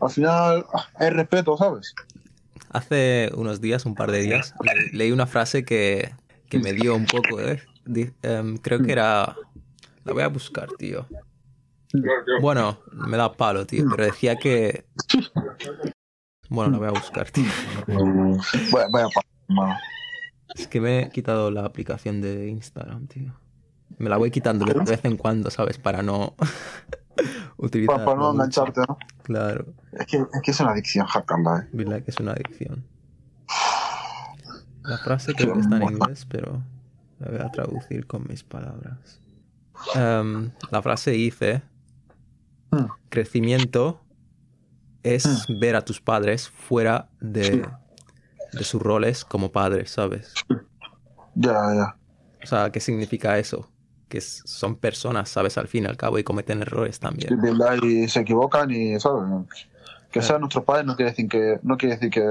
al final ah, hay respeto, ¿sabes? Hace unos días, un par de días, le- leí una frase que, que me dio un poco, ¿eh? Di- em, creo que era... La voy a buscar, tío. Bueno, me da palo, tío, pero decía que... Bueno, la voy a buscar, tío. Vaya, vaya pa- mano. Es que me he quitado la aplicación de Instagram, tío. Me la voy quitando de vez en cuando, ¿sabes? Para no utilizar. Para, para no engancharte, ¿no? Claro, Es que, es que es una adicción ¿eh? verdad que es una adicción. La frase creo que está en inglés, pero la voy a traducir con mis palabras. Em, la frase dice: Mm. Crecimiento es ver a tus padres fuera de, de sus roles como padres, ¿sabes? Ya, ya. O sea, ¿qué significa eso? Que son personas, ¿sabes? Al fin y al cabo y cometen errores también. y se equivocan y, ¿sabes? Que sean nuestros padres no quiere decir que, no quiere decir que,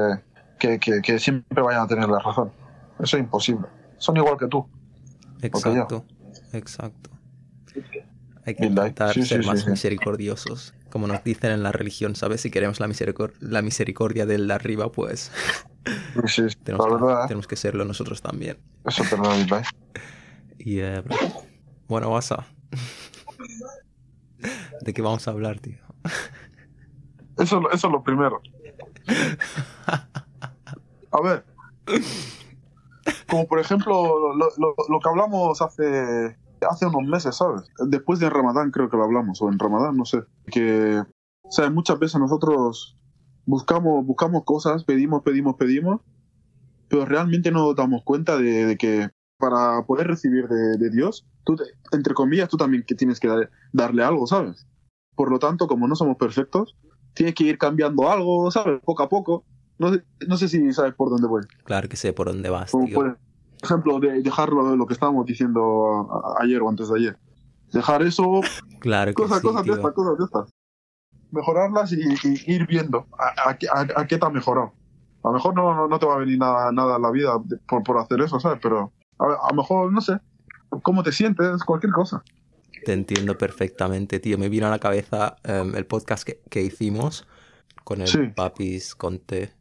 que, que, que siempre vayan a tener la razón. Eso es imposible. Son igual que tú. Exacto, exacto. Hay que intentar sí, ser sí, más sí. misericordiosos. Como nos dicen en la religión, ¿sabes? Si queremos la, misericor- la misericordia del de arriba, pues tenemos, que, ¿eh? tenemos que serlo nosotros también. eso es verdad, verdad. Y eh, bro, bueno, Wasa. ¿De qué vamos a hablar, tío? Eso, es lo primero. A ver. Como por ejemplo lo, que hablamos hace, hace unos meses, ¿sabes? Después de Ramadán creo que lo hablamos, o en Ramadán, no sé. Que, sea, muchas veces nosotros buscamos, buscamos cosas, pedimos, pedimos, pedimos, pero realmente no nos damos cuenta de que para poder recibir de, de Dios, tú, te- entre comillas, tú también que tienes que dar- darle algo, ¿sabes? Por lo tanto, como no somos perfectos, tienes que ir cambiando algo, ¿sabes? Poco a poco. No sé, no sé si sabes por dónde voy. Claro que sé por dónde vas, Como tío. por ejemplo, de dejarlo lo que estábamos diciendo a- a- ayer o antes de ayer. Dejar eso, Claro que cosas, sí, cosas de estas, cosas de estas. Mejorarlas y, y ir viendo a, a qué- a- a qué te ha mejorado. A lo mejor no, no, no te va a venir nada, nada a la vida de- por, por hacer eso, ¿sabes? Pero a, a lo mejor, no sé, cómo te sientes, cualquier cosa. Te entiendo perfectamente, tío. Me vino a la cabeza em, el podcast que, que hicimos con el Sí. Papis Conte.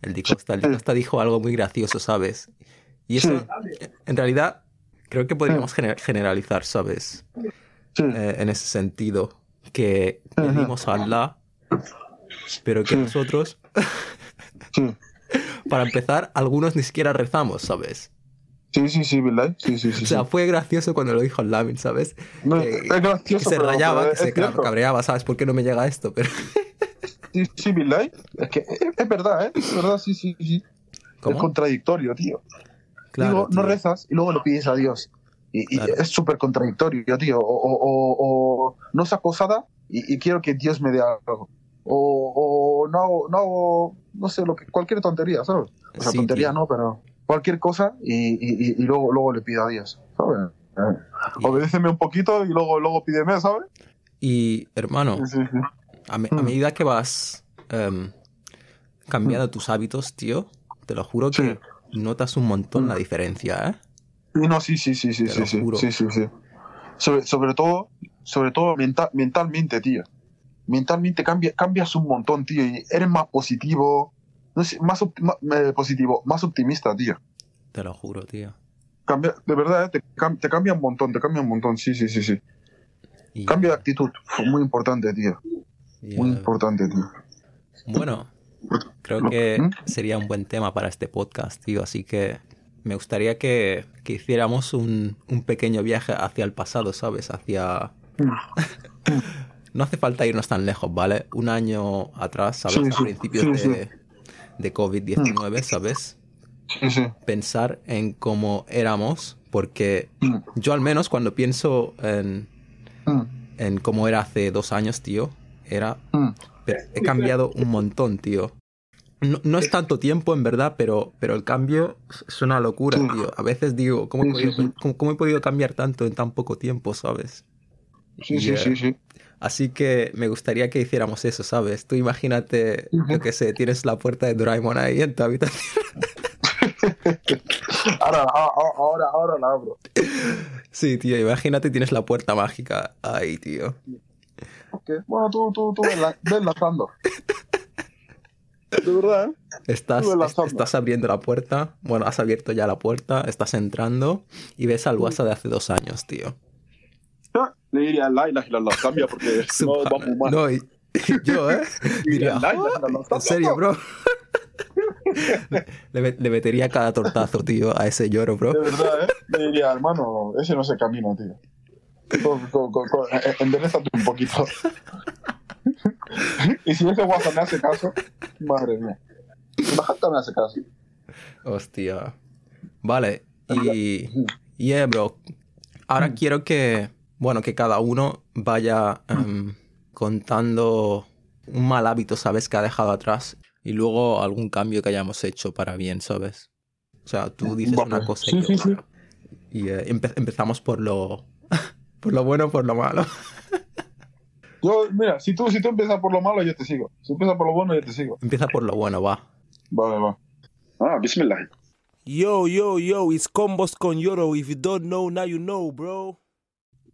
El Di Costa. El dijo algo muy gracioso, ¿sabes? Y eso, Sí. en realidad, creo que podríamos gener- generalizar, ¿sabes? Sí, Eh, en ese sentido. Que pedimos a Allah, pero que nosotros, para empezar, algunos ni siquiera rezamos, ¿sabes? Sí, sí, sí, ¿verdad? Sí, sí, sí. O sea, fue gracioso cuando lo dijo Lamin, ¿sabes? No, que- es Que gracioso. se pero- rayaba, que es se cierto. cabreaba, ¿sabes? ¿Por qué no me llega esto? Pero, Sí, sí, ¿verdad? Es que es, es verdad, ¿eh? Es verdad, sí, sí, sí. Es ¿Cómo? contradictorio, tío. Claro, Digo, no tío. rezas y luego lo pides a Dios. Y, y Claro. es súper contradictorio, tío. O, o- o- o no saco posada y, y quiero que Dios me dé algo. O, o no hago, no hago, no sé, lo que, cualquier tontería, ¿sabes? O sea, Sí, tontería tío. no, pero cualquier cosa y, y- y- luego, luego le pido a Dios, ¿sabes? Y- Obedéceme un poquito y luego, luego pídeme, ¿sabes? Y, hermano, Sí, sí, sí. a, me- a Mm. medida que vas em, cambiando tus hábitos, tío, te lo juro que notas un montón Mm. la diferencia, ¿eh? No, sí, sí, sí, sí, sí, sí, sí, sí. Sobre, sobre todo, sobre todo mental, mentalmente, tío. Mentalmente cambia, cambias un montón, tío, y eres más positivo, no sé, más, eh, positivo, más optimista, tío. Te lo juro, tío. Cambia, de verdad, eh, te, te cambia un montón, te cambia un montón, sí, sí, sí, sí. Y, Cambio de actitud, muy importante, tío, y, muy importante, tío. bueno, creo que ¿Mm? sería un buen tema para este podcast, tío. Así que me gustaría que, que hiciéramos un, un pequeño viaje hacia el pasado, ¿sabes? Hacia... No hace falta irnos tan lejos, ¿vale? Un año atrás, ¿sabes? Sí, A principios sí, de, de COVID-19, ¿sabes? Sí, sí. Pensar en cómo éramos, porque Mm, yo al menos cuando pienso en, mm, en cómo era hace dos años, tío, era... mm. he cambiado un montón, tío. No, no es tanto tiempo, en verdad, pero, pero el cambio es una locura, Sí. tío. A veces digo, ¿cómo he, podido, sí, sí. cómo- cómo he podido cambiar tanto en tan poco tiempo, sabes? Sí, Y, sí, eh, sí, sí. Así que me gustaría que hiciéramos eso, ¿sabes? Tú imagínate, yo qué sé, tienes la puerta de Doraemon ahí en tu habitación. Ahora, ahora, ahora la abro. Sí, tío, imagínate tienes la puerta mágica ahí, tío. Ok, Bueno, tú, tú, tú lanzando. De verdad, ¿eh? Estás, estás abriendo la puerta. Bueno, has abierto ya la puerta, estás entrando y ves al WhatsApp de hace dos años, tío. Ah, Le diría la ilaha illallah, cambia porque no va muy mal. No, y, y yo, ¿eh? Diría, La ilaha "Joder, illallah, en serio, bro. le, met- le metería cada tortazo, tío, a ese lloro, bro. De verdad, ¿eh? Le diría, hermano, ese no es el camino, tío. Co- eh, Enderezate un poquito. y si ese WhatsApp me hace caso, madre mía. Gente me hace caso. Hostia. Vale, y. Yeah, bro. Ahora quiero que. Bueno, que cada uno vaya em, contando un mal hábito, ¿sabes? Que ha dejado atrás. Y luego algún cambio que hayamos hecho para bien, ¿sabes? O sea, tú dices Vale. una cosa Sí, y sí, yo sí. otra. Y eh, empe- empezamos por lo. por lo bueno, por lo malo. Yo, mira, si tú, si tú empiezas por lo malo, yo te sigo. Si empiezas por lo bueno, yo te sigo. Empieza por lo bueno, va. Vale, va. Ah, bismillah. Yo, yo, yo, it's Combos con Yoro. If you don't know, now you know, bro.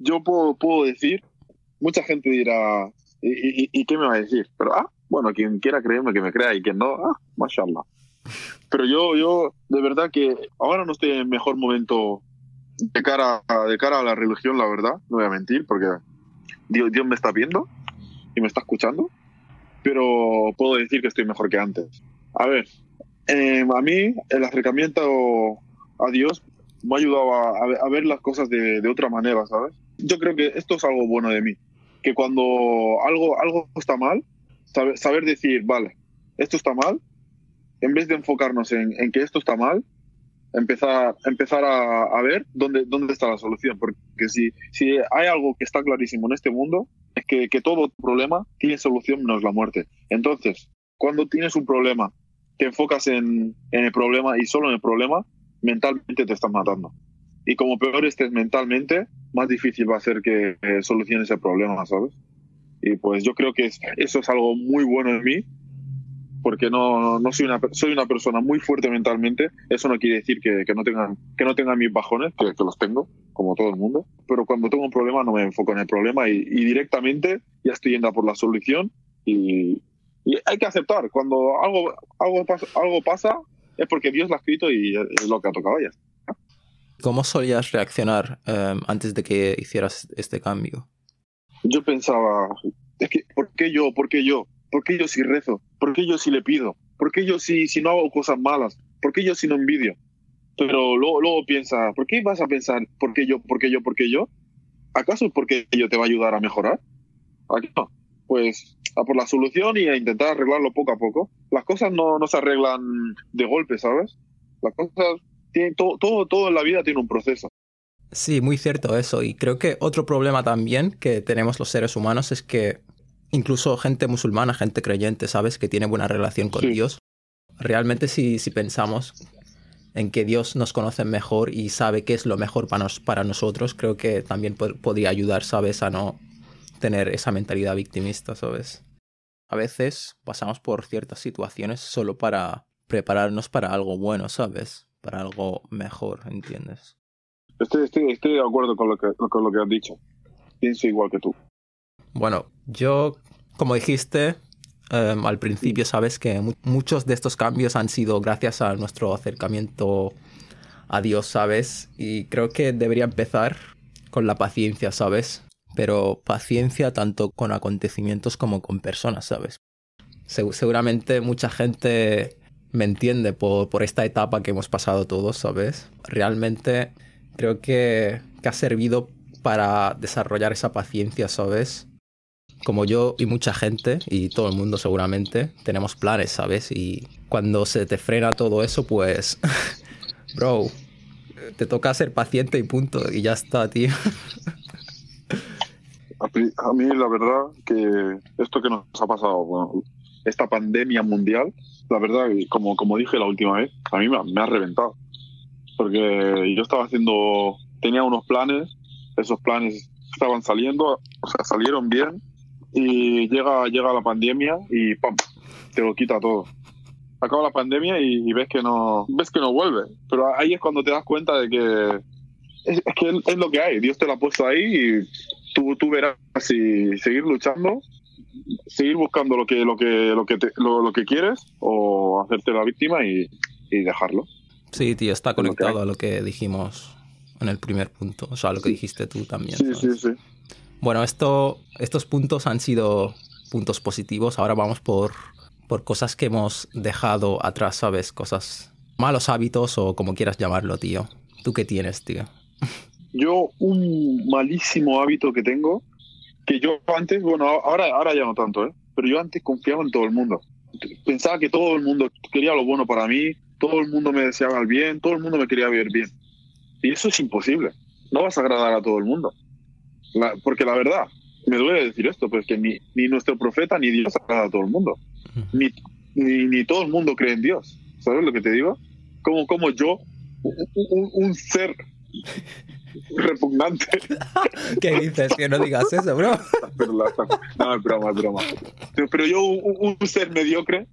Yo puedo, puedo decir, mucha gente dirá, ¿y, y, y qué me va a decir? Pero, ah, bueno, quien quiera creerme, que me crea, y quien no, ah, mashallah. Pero yo, yo, de verdad que ahora no estoy en mejor momento de cara, a- de cara a la religión, la verdad, no voy a mentir, porque Dios, Dios me está viendo y me está escuchando, pero puedo decir que estoy mejor que antes. A ver, eh, a mí el acercamiento a Dios me ha ayudado a, a ver las cosas de, de otra manera, ¿sabes? Yo creo que esto es algo bueno de mí, que cuando algo, algo está mal, saber, saber decir, vale, esto está mal, en vez de enfocarnos en, en que esto está mal, empezar, empezar a, a ver dónde, dónde está la solución. Porque si, si hay algo que está clarísimo en este mundo, es que, que todo problema tiene solución menos la muerte. Entonces, cuando tienes un problema, te enfocas en, en el problema y solo en el problema, mentalmente te estás matando. Y como peor estés mentalmente, más difícil va a ser que eh, soluciones el problema, ¿sabes? Y pues yo creo que es- eso es algo muy bueno en mí, porque no, no soy una soy una persona muy fuerte mentalmente. Eso no quiere decir que, que no tengan que no tenga mis bajones, que, que los tengo, como todo el mundo. Pero cuando tengo un problema no me enfoco en el problema y, y directamente ya estoy yendo por la solución y, y hay que aceptar cuando algo algo pasa, algo pasa es porque Dios lo ha escrito y es lo que ha tocado ya. ¿Cómo solías reaccionar em, antes de que hicieras este cambio? yo pensaba, es que, ¿por qué yo? ¿Por qué yo? ¿Por qué yo si rezo? ¿Por qué yo si le pido? ¿Por qué yo si, si no hago cosas malas? ¿Por qué yo si no envidio? Pero luego, luego piensa, ¿por qué vas a pensar, ¿por qué yo? ¿Por qué yo? ¿Por qué yo? ¿Acaso es porque yo te va a ayudar a mejorar? ¿A qué no? Pues a por la solución y a intentar arreglarlo poco a poco. Las cosas no, no se arreglan de golpe, ¿sabes? Las cosas, todo, todo, todo en la vida tiene un proceso. Sí, muy cierto eso. Y creo que otro problema también que tenemos los seres humanos es que incluso gente musulmana, gente creyente, ¿sabes? Que tiene buena relación con Sí. Dios. Realmente si, si pensamos en que Dios nos conoce mejor y sabe qué es lo mejor para, nos- para nosotros, creo que también po- podría ayudar, ¿sabes? A no tener esa mentalidad victimista, ¿sabes? A veces pasamos por ciertas situaciones solo para prepararnos para algo bueno, ¿sabes? Para algo mejor, ¿entiendes? Estoy, estoy, estoy de acuerdo con lo, que, con lo que has dicho. Pienso igual que tú. Bueno, yo, como dijiste em, al principio, sabes que mu- muchos de estos cambios han sido gracias a nuestro acercamiento a Dios, ¿sabes? Y creo que debería empezar con la paciencia, ¿sabes? Pero paciencia tanto con acontecimientos como con personas, ¿sabes? Se- seguramente mucha gente me entiende por, por esta etapa que hemos pasado todos, ¿sabes? Realmente creo que, que ha servido para desarrollar esa paciencia, ¿sabes? Como yo y mucha gente, y todo el mundo seguramente, tenemos planes, ¿sabes? Y cuando se te frena todo eso, pues, bro, te toca ser paciente y punto, y ya está, tío. A, mí la verdad que esto que nos ha pasado, esta pandemia mundial, la verdad, como, como dije la última vez, a mí me, ha- reventado. Porque yo estaba haciendo, tenía unos planes, esos planes estaban saliendo, o sea, salieron bien, y llega, llega la pandemia y ¡pam! te lo quita todo. Acaba la pandemia y, ves que no ves que no vuelve. Pero ahí es cuando te das cuenta de que es, que es lo que hay. Dios te lo ha puesto ahí y tú, tú verás si seguir luchando seguir buscando lo que lo que lo que te- lo, lo que quieres o hacerte la víctima y, y dejarlo. Sí, tío, está conectado a lo que dijimos en el primer punto. O sea, lo que dijiste tú también. Sí, ¿sabes? sí, sí. Bueno, esto, estos puntos han sido puntos positivos. Ahora vamos por, por cosas que hemos dejado atrás, ¿sabes? Cosas, malos hábitos o como quieras llamarlo, tío. ¿Tú qué tienes, tío? Yo un malísimo hábito que tengo, que yo antes, bueno, ahora, ahora ya no tanto, ¿eh? pero yo antes confiaba en todo el mundo. Pensaba que todo el mundo quería lo bueno para mí, todo el mundo me deseaba el bien, todo el mundo me quería ver bien. Y eso es imposible. No vas a agradar a todo el mundo. La- porque la verdad, me duele decir esto, pero es que ni, ni nuestro profeta ni Dios agrada a todo el mundo. Ni, ni, ni todo el mundo cree en Dios. ¿Sabes lo que te digo? Como, como yo, un, un- un ser repugnante. ¿Qué dices? Que no digas eso, bro. Pero la- no, es broma, es broma. Pero, yo, un, un ser mediocre,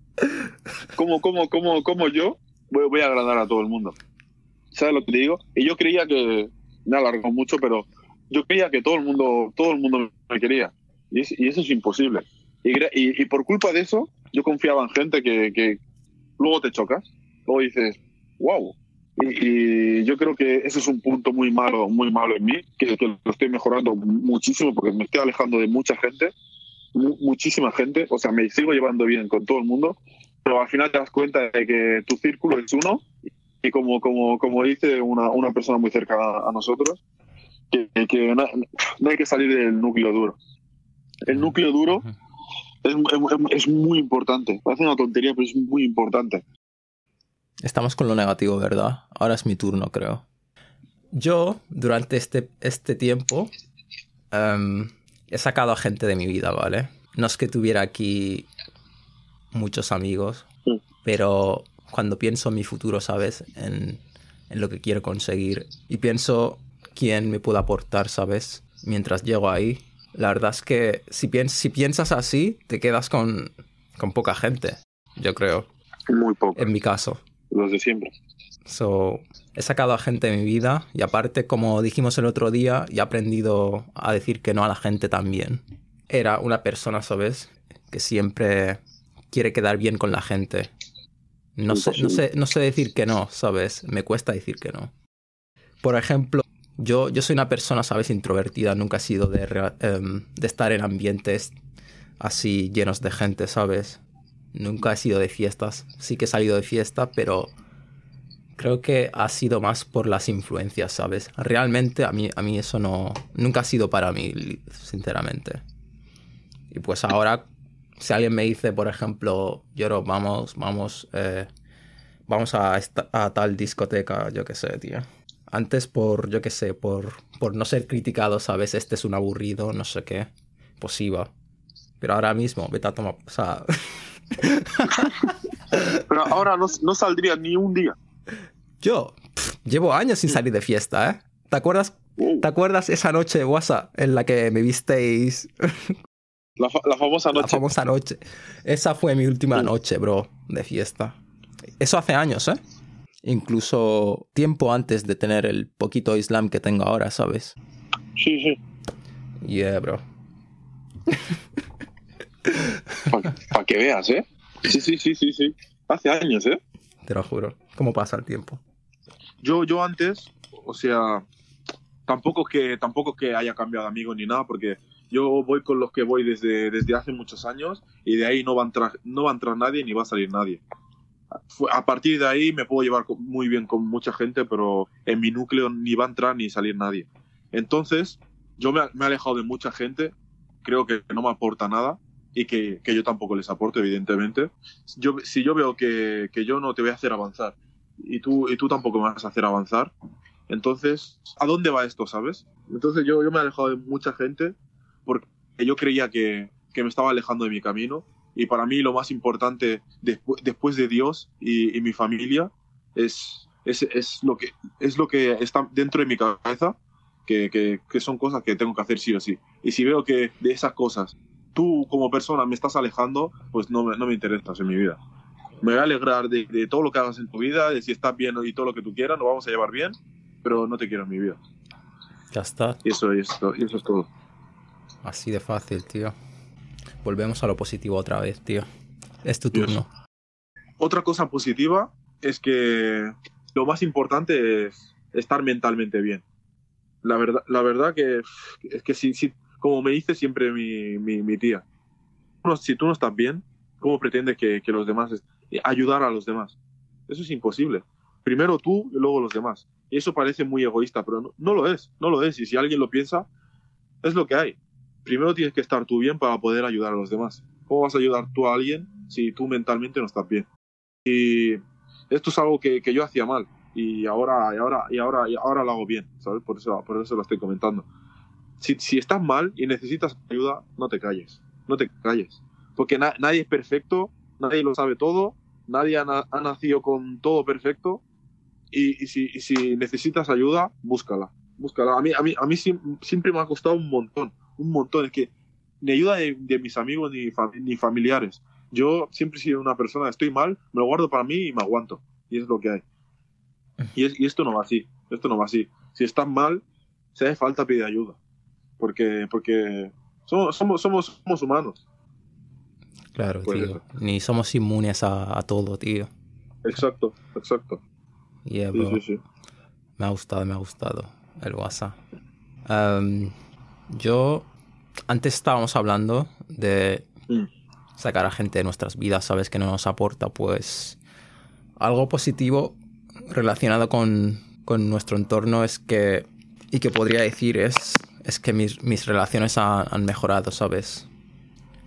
como, como, como, como yo, voy, voy a agradar a todo el mundo. ¿Sabes lo que te digo? Y yo creía que, me alargó mucho, pero yo creía que todo el mundo, todo el mundo me quería. Y, es- y eso es imposible. Y, y, y por culpa de eso, yo confiaba en gente que, que luego te chocas. Luego dices, wow. Y, y yo creo que ese es un punto muy malo, muy malo en mí, que, que lo estoy mejorando muchísimo porque me estoy alejando de mucha gente, mu- muchísima gente. O sea, me sigo llevando bien con todo el mundo, pero al final te das cuenta de que tu círculo es uno y como, como, como dice una, una persona muy cercana a nosotros, que, que no, no hay que salir del núcleo duro. El núcleo duro es, es- es muy importante. Parece una tontería, pero es muy importante. Estamos con lo negativo, ¿verdad? Ahora es mi turno, creo. Yo, durante este, este tiempo, em, he sacado a gente de mi vida, ¿vale? No es que tuviera aquí muchos amigos, pero cuando pienso en mi futuro, ¿sabes? En, en lo que quiero conseguir y pienso quién me puede aportar, ¿sabes? Mientras llego ahí. La verdad es que si, piens- si piensas así, te quedas con, con poca gente, yo creo, Muy poco. en mi caso. Los de siempre. So, he sacado a gente de mi vida y aparte, como dijimos el otro día, he aprendido a decir que no a la gente también. Era una persona, ¿sabes? Que siempre quiere quedar bien con la gente. No sé, no, sé, no sé decir que no, ¿sabes? Me cuesta decir que no. Por ejemplo, yo, yo soy una persona, ¿sabes? Introvertida. Nunca he sido de, em, de estar en ambientes así llenos de gente, ¿sabes? Nunca he sido de fiestas. Sí que he salido de fiesta, pero creo que ha sido más por las influencias, ¿sabes? Realmente a mí, a mí eso no... Nunca ha sido para mí, sinceramente. Y pues ahora, si alguien me dice, por ejemplo, Lloro, vamos, vamos, eh, vamos a, esta- a tal discoteca, yo qué sé, tío. Antes por, yo qué sé, por, por no ser criticado, ¿sabes? Este es un aburrido, no sé qué. Pues. Pero ahora mismo, vete a tomar... O sea... Pero ahora no, no saldría ni un día. Yo pff, llevo años sin salir de fiesta, ¿eh? ¿Te acuerdas, Wow. ¿Te acuerdas esa noche de WhatsApp en la que me visteis La, fa- la famosa la noche. famosa noche? Esa fue mi última noche, bro, de fiesta. Eso hace años, ¿eh? Incluso tiempo antes de tener el poquito Islam que tengo ahora, ¿sabes? Sí, sí. Yeah, bro. Para que veas, ¿eh? Sí, sí, sí, sí, sí. Hace años, ¿eh? Te lo juro. ¿Cómo pasa el tiempo? Yo, yo antes, o sea, tampoco es que, tampoco que haya cambiado de amigo ni nada, porque yo voy con los que voy desde, desde hace muchos años y de ahí no va, a entrar, no va a entrar nadie ni va a salir nadie. A partir de ahí me puedo llevar muy bien con mucha gente, pero en mi núcleo ni va a entrar ni salir nadie. Entonces, yo me, me he alejado de mucha gente, creo que no me aporta nada y que, que yo tampoco les aporto, evidentemente. Yo, si yo veo que, que yo no te voy a hacer avanzar y tú, y tú tampoco me vas a hacer avanzar, entonces, ¿a dónde va esto, sabes? Entonces yo, yo me he alejado de mucha gente porque yo creía que, que me estaba alejando de mi camino y para mí lo más importante despu- después de Dios y, y mi familia es, es, es, lo que, es lo que está dentro de mi cabeza, que, que, que son cosas que tengo que hacer sí o sí. Y si veo que de esas cosas tú como persona me estás alejando, pues no me, no me interesas en mi vida. Me voy a alegrar de, de todo lo que hagas en tu vida, de si estás bien y todo lo que tú quieras, nos vamos a llevar bien, pero no te quiero en mi vida. Ya está. Y eso, y eso, y eso es todo. Así de fácil, tío. Volvemos a lo positivo otra vez, tío. Es tu turno. Otra cosa positiva es que lo más importante es estar mentalmente bien. La verdad, la verdad que es que si, si- como me dice siempre mi, mi, mi tía, si tú no estás bien, ¿cómo pretendes que, que los demás ayudar a los demás? Eso es imposible. Primero tú y luego los demás. Y eso parece muy egoísta, pero no, no lo es, no lo es. Y si alguien lo piensa, es lo que hay. Primero tienes que estar tú bien para poder ayudar a los demás. ¿Cómo vas a ayudar tú a alguien si tú mentalmente no estás bien? Y esto es algo que, que yo hacía mal y ahora y ahora y ahora y ahora lo hago bien, ¿sabes? Por eso por eso lo estoy comentando. Si, si estás mal y necesitas ayuda, no te calles, no te calles, porque na- nadie es perfecto, nadie lo sabe todo, nadie ha, na- ha nacido con todo perfecto y, y si, y si necesitas ayuda, búscala, búscala. A mí a mí a mí siempre me ha costado un montón, un montón, es que ni ayuda de, de mis amigos ni, fam- ni familiares. Yo siempre he sido una persona, estoy mal, me lo guardo para mí y me aguanto. Y es lo que hay. Y, es- y esto no va así. Esto no va así. Si estás mal, si hace falta pedir ayuda. Porque, porque somos, somos, somos, somos humanos. Claro, Pues tío. eso. Ni somos inmunes a, a todo, tío. Exacto, exacto. Yeah, Sí, bro. sí, sí. Me ha gustado, me ha gustado el WhatsApp. Em, yo, antes estábamos hablando de Mm. sacar a gente de nuestras vidas, ¿sabes? Que no nos aporta, pues, algo positivo relacionado con, con nuestro entorno es que, y que podría decir es, es que mis, mis relaciones han, han mejorado, ¿sabes?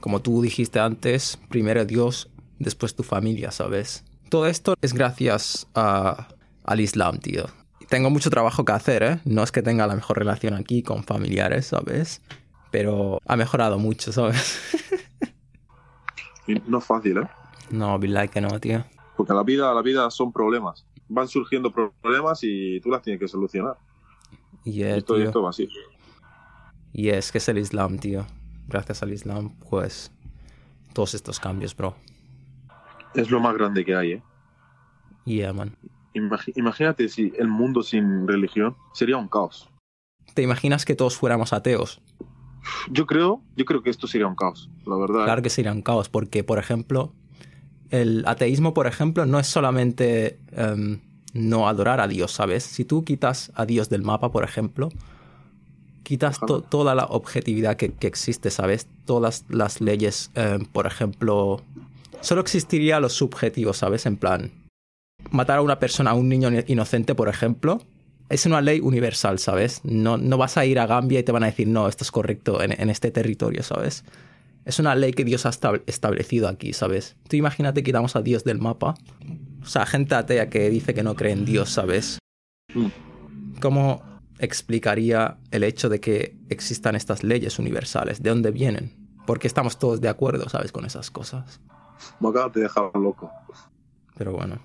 Como tú dijiste antes, primero Dios, después tu familia, ¿sabes? Todo esto es gracias a- al Islam, tío. Tengo mucho trabajo que hacer, ¿eh? No es que tenga la mejor relación aquí con familiares, ¿sabes? Pero ha mejorado mucho, ¿sabes? No es fácil, ¿eh? No, Billahi que no, tío. Porque la vida, la vida son problemas. Van surgiendo problemas y tú las tienes que solucionar. Y, Y eh, esto, y tío, esto va así. Y es que es el Islam, tío. Gracias al Islam, pues, todos estos cambios, bro. Es lo más grande que hay, ¿eh? Yeah, man. Imagínate si el mundo sin religión sería un caos. ¿Te imaginas que todos fuéramos ateos? Yo creo, yo creo que esto sería un caos, la verdad. ¿eh? Claro que sería un caos, porque, por ejemplo, el ateísmo, por ejemplo, no es solamente em, no adorar a Dios, ¿sabes? Si tú quitas a Dios del mapa, por ejemplo, quitas to- toda la objetividad que, que existe, ¿sabes? Todas las leyes, em, por ejemplo, solo existiría lo subjetivo, ¿sabes? En plan, matar a una persona, a un niño inocente, por ejemplo, es una ley universal, ¿sabes? No, no vas a ir a Gambia y te van a decir, no, esto es correcto en, en este territorio, ¿sabes? Es una ley que Dios ha estab- establecido aquí, ¿sabes? Tú imagínate quitamos a Dios del mapa. O sea, gente atea que dice que no cree en Dios, ¿sabes? Mm. ¿Cómo explicaría el hecho de que existan estas leyes universales? ¿De dónde vienen? Porque estamos todos de acuerdo, ¿sabes? Con esas cosas. Me acabas de dejar loco. Pero bueno.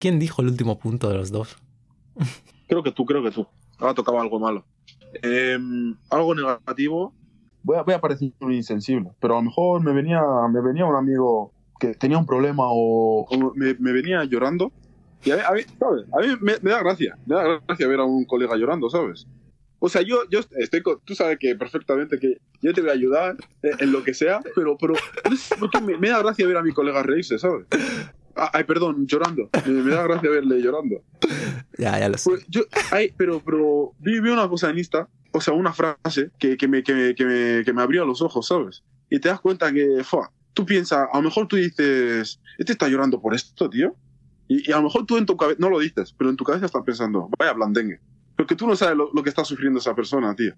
¿Quién dijo el último punto de los dos? Creo que tú, creo que tú. Ahora tocaba algo malo. Em, algo negativo. Voy a, voy a parecer insensible, pero a lo mejor me venía, me venía un amigo que tenía un problema o, o me, me venía llorando. Y a mí, a mí, ¿sabes? A mí me, me da gracia, me da gracia ver a un colega llorando, ¿sabes? O sea, yo, yo estoy con- tú sabes que perfectamente que yo te voy a ayudar en, lo que sea, pero, pero me, me da gracia ver a mi colega reírse, ¿sabes? Ah, Ay, perdón, llorando. Me, me da gracia verle llorando. Ya, ya lo sé. Pues yo, ay, pero, pero vi, vi una cosa en Insta, o sea, una frase que, que, me, que, que, me, que me abrió los ojos, ¿sabes? Y te das cuenta que, fua, tú piensas, a lo mejor tú dices, este está llorando por esto, tío. Y, y a lo mejor tú en tu cabeza, no lo dices, pero en tu cabeza estás pensando, vaya blandengue. Porque tú no sabes lo, lo que está sufriendo esa persona, tío.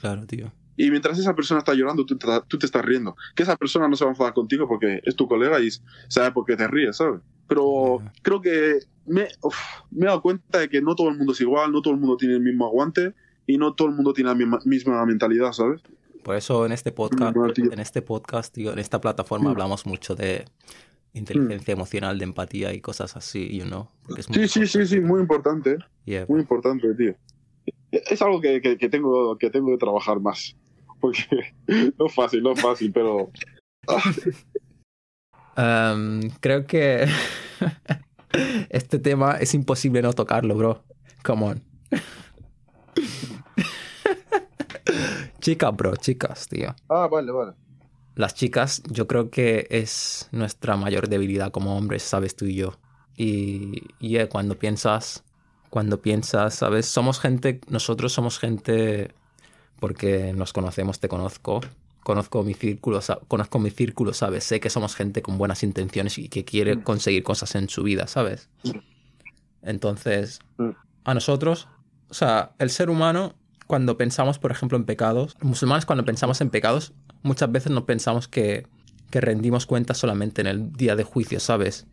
Claro, tío. Y mientras esa persona está llorando, tú te, tú te estás riendo. Que esa persona no se va a enfadar contigo porque es tu colega y sabe por qué te ríes, ¿sabes? Pero creo que me, uf, me he dado cuenta de que no todo el mundo es igual, no todo el mundo tiene el mismo aguante y no todo el mundo tiene la misma, misma mentalidad, ¿sabes? Por eso en este podcast, No, en este podcast, tío, en esta plataforma Mm. hablamos mucho de inteligencia emocional, de empatía y cosas así, you know. es Sí, sí, sí, sí, muy importante, Yeah, muy importante, tío. Es algo que, que, que tengo, que tengo que trabajar más. Porque no es fácil, no es fácil, pero Um, creo que este tema es imposible no tocarlo, bro. Come on. chicas, bro, chicas, tío. Ah, vale, vale. Las chicas yo creo que es nuestra mayor debilidad como hombres, sabes tú y yo. Y, y eh, cuando piensas, cuando piensas, sabes, somos gente, nosotros somos gente porque nos conocemos, te conozco, conozco mi círculo, conozco mi círculo, sabes, sé que somos gente con buenas intenciones y que quiere conseguir cosas en su vida, sabes. Entonces, Mm. a nosotros, o sea, el ser humano, cuando pensamos, por ejemplo, en pecados, musulmanes cuando pensamos en pecados, muchas veces no pensamos que, que rendimos cuentas solamente en el día de juicio, ¿sabes?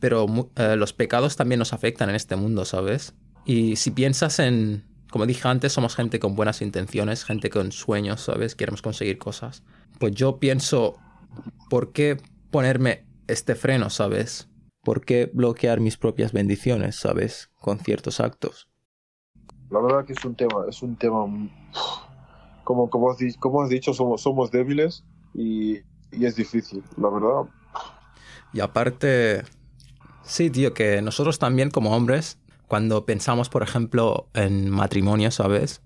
Pero eh, los pecados también nos afectan en este mundo, ¿sabes? Y si piensas en, como dije antes, somos gente con buenas intenciones, gente con sueños, ¿sabes? Queremos conseguir cosas. Pues yo pienso, ¿por qué ponerme este freno, ¿sabes? ¿Por qué bloquear mis propias bendiciones, ¿sabes? Con ciertos actos. La verdad que es un tema, es un tema, como, como, has, como has dicho, somos, somos débiles y, y es difícil, la verdad. Y aparte, sí, tío, que nosotros también como hombres, cuando pensamos, por ejemplo, en matrimonio, ¿sabes?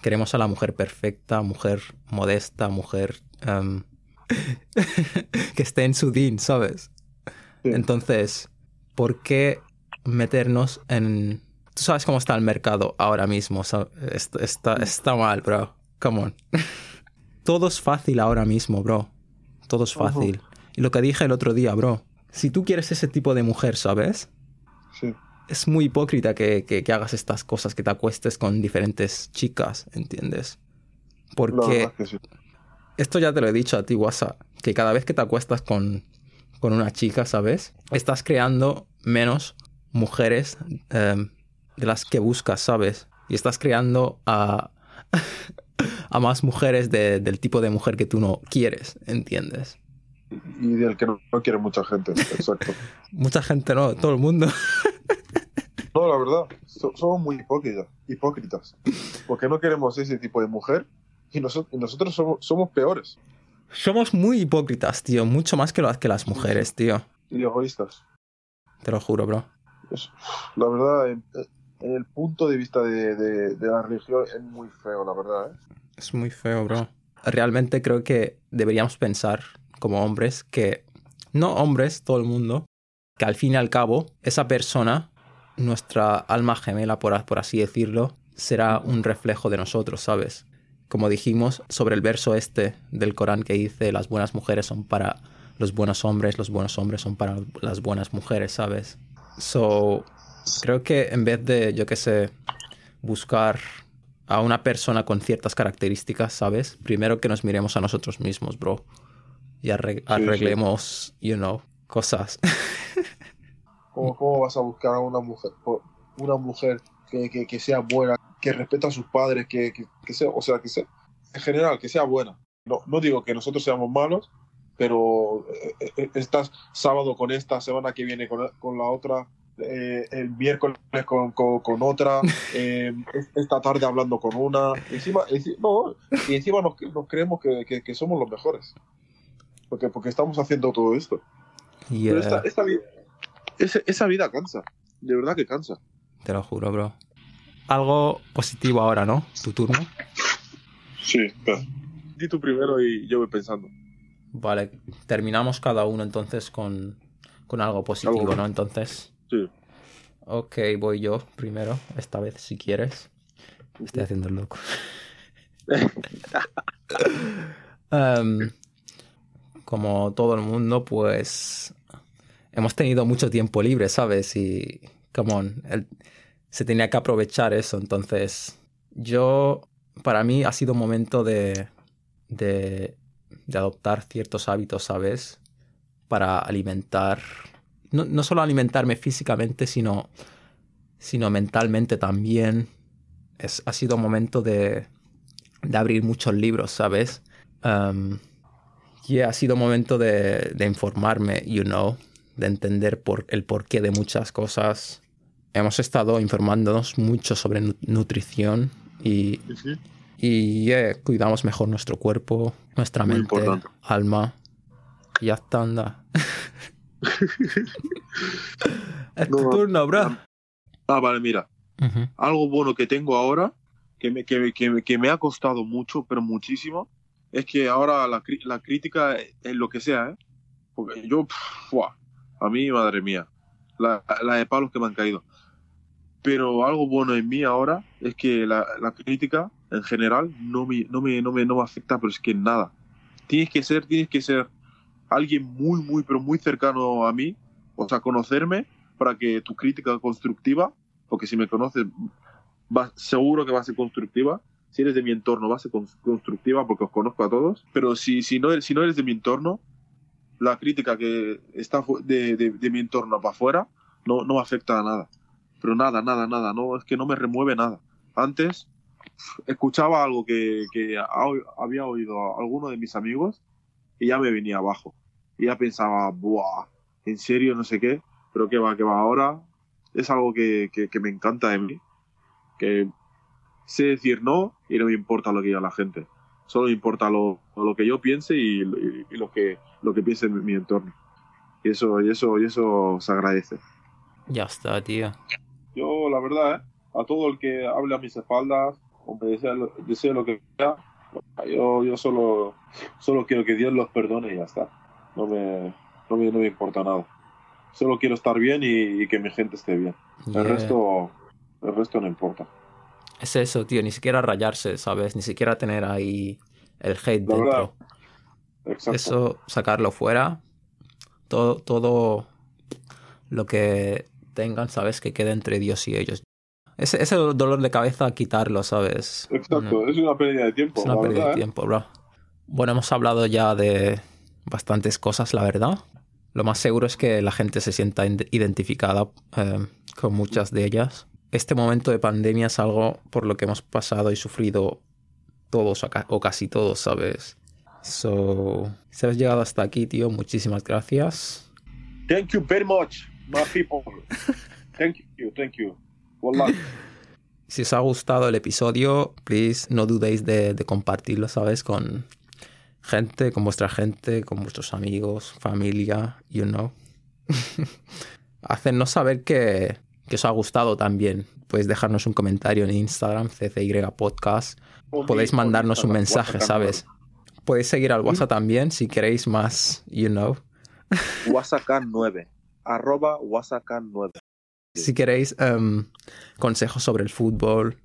Queremos a la mujer perfecta, mujer modesta, mujer em, que esté en su din, ¿sabes? Sí. Entonces, ¿por qué meternos en... Tú sabes cómo está el mercado ahora mismo, Está, está, está mal, bro. Come on. Todo es fácil ahora mismo, bro. Todo es fácil. Y lo que dije el otro día, bro. Si tú quieres ese tipo de mujer, ¿sabes? Sí. Es muy hipócrita que, que- que hagas estas cosas, que te acuestes con diferentes chicas, ¿entiendes? Porque sí. esto ya te lo he dicho a ti, WhatsApp, que cada vez que te acuestas con, con una chica, ¿sabes? Estás creando menos mujeres em, de las que buscas, ¿sabes? Y estás creando a, a más mujeres de- del tipo de mujer que tú no quieres, ¿entiendes? Y del que no, no quiere mucha gente, exacto. Mucha gente no, todo el mundo. No, la verdad, so- somos muy hipócritas, hipócritas, porque no queremos ese tipo de mujer y, noso- y nosotros somos, somos peores Somos muy hipócritas, tío, mucho más que, las que las mujeres, tío. y egoístas. Te lo juro, bro. La verdad, en, el punto de vista de la religión es muy feo, la verdad. ¿eh? Es muy feo, bro. Realmente creo que deberíamos pensar como hombres que, no hombres, todo el mundo, que al fin y al cabo, esa persona, nuestra alma gemela, por, por así decirlo, será un reflejo de nosotros, ¿sabes? Como dijimos sobre el verso este del Corán que dice, las buenas mujeres son para los buenos hombres, los buenos hombres son para las buenas mujeres, ¿sabes? So, creo que en vez de, yo qué sé, buscar a una persona con ciertas características, ¿sabes? Primero que nos miremos a nosotros mismos, bro. Y arreg- arreglemos, you know, cosas. ¿Cómo, cómo vas a buscar a una mujer, una mujer que, que- que sea buena, que respeta a sus padres, que, que- sea, o sea, que sea, en general, que sea buena? No, no digo que nosotros seamos malos, pero eh, eh, estás sábado con esta, semana que viene con, con la otra, eh, el miércoles con, con- con otra, eh, esta tarde hablando con una, encima, enci- no, y encima nos, nos creemos que, que- que somos los mejores, porque, porque estamos haciendo todo esto. Y, Pero esta, esta vida, esa vida cansa, de verdad que cansa. Te lo juro, bro. Algo positivo ahora, ¿no? Tu turno. Sí, Di tú primero y yo voy pensando. Vale, terminamos cada uno entonces con, con algo positivo. ¿no? Entonces, Sí. ok, voy yo primero, esta vez si quieres. Estoy haciendo el loco. Em, como todo el mundo, pues hemos tenido mucho tiempo libre, ¿sabes? Y, come on, se tenía que aprovechar eso. Entonces, yo, para mí ha sido un momento de, de, de adoptar ciertos hábitos, ¿sabes? Para alimentar, no, no solo alimentarme físicamente, sino, sino mentalmente también. Es, ha sido momento de, de abrir muchos libros, ¿sabes? Um, y ha sido momento de, de informarme, you know, de entender por, el porqué de muchas cosas. Hemos estado informándonos mucho sobre nu- nutrición y, y yeah, cuidamos mejor nuestro cuerpo, nuestra Muy mente, importante. alma. Y ya está, anda. es tu No, turno, bro. Ah, vale, mira. Algo bueno que tengo ahora, que me, que, me- que, me- que me ha costado mucho, pero muchísimo, es que ahora la, la crítica es lo que sea, ¿eh? Porque yo, pff, a mí, madre mía, la, la de palos que me han caído. Pero algo bueno en mí ahora es que la, la crítica en general no me, no, me, no, me, no me afecta, pero es que en nada. Tienes que ser, tienes que ser alguien muy, muy, pero muy cercano a mí, o sea, conocerme para que tu crítica constructiva, porque si me conoces, va, seguro que va a ser constructiva. Si eres de mi entorno, va a ser con- constructiva porque os conozco a todos. Pero si, si, no, eres, si no eres de mi entorno, la crítica que está de, de, de mi entorno para afuera no, no afecta a nada. Pero nada, nada, nada. No, es que no me remueve nada. Antes escuchaba algo que, que ha- había oído a alguno de mis amigos y ya me venía abajo. Y ya pensaba, ¡buah! ¿En serio? No sé qué. Pero que va, que va. Ahora es algo que, que, que me encanta de mí. Que sé decir no y no me importa lo que diga la gente. Solo me importa lo, lo que yo piense y, y- y lo que lo que piense en mi entorno. Y eso, y eso, y eso se agradece. Ya está, tío. Yo, la verdad, ¿eh? a todo el que hable a mis espaldas o me desee lo, desee lo que sea, yo, yo solo, solo quiero que Dios los perdone y ya está. No me, no me, no me importa nada. Solo quiero estar bien y, y que mi gente esté bien. El resto, el resto no importa. Es eso, tío. Ni siquiera rayarse, ¿sabes? Ni siquiera tener ahí el hate La dentro. Exacto. Eso, sacarlo fuera. Todo, todo lo que tengan, ¿sabes? Que quede entre Dios y ellos. Ese, ese dolor de cabeza, quitarlo, ¿sabes? Exacto, No, es una pérdida de tiempo, es una la pérdida verdad. de ¿eh? tiempo, bro. Bueno, hemos hablado ya de bastantes cosas, la verdad. Lo más seguro es que la gente se sienta ide- identificada eh, con muchas de ellas. Este momento de pandemia es algo por lo que hemos pasado y sufrido todos o ca- o casi todos, ¿sabes? So, si has llegado hasta aquí, tío, muchísimas gracias. Thank you very much, my people. Thank you, thank you. Wallah. Si os ha gustado el episodio, please no dudéis de, de compartirlo, ¿sabes? Con gente, con vuestra gente, con vuestros amigos, familia, you know. Hacernos saber que, que os ha gustado también. Podéis dejarnos un comentario en Instagram, CCY Podcast. Podéis mandarnos un mensaje, ¿sabes? Podéis seguir al WhatsApp también si queréis más, you know. Wasakan 9. Arroba Wasakan 9. Si queréis em, consejos sobre el fútbol.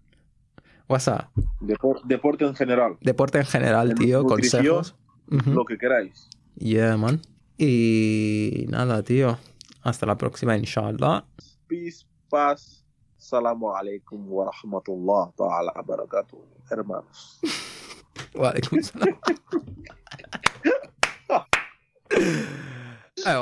WhatsApp. Depor- deporte en general. Deporte en general, En tío, nutrición, consejos. Ujú. Lo que queráis. Yeah, man. Y nada, tío. Hasta la próxima, inshallah. Peace, paz. Salamu alaikum wa rahmatullah ta'ala wa barakatuh. Hermanos. Vale, salam. Ahí.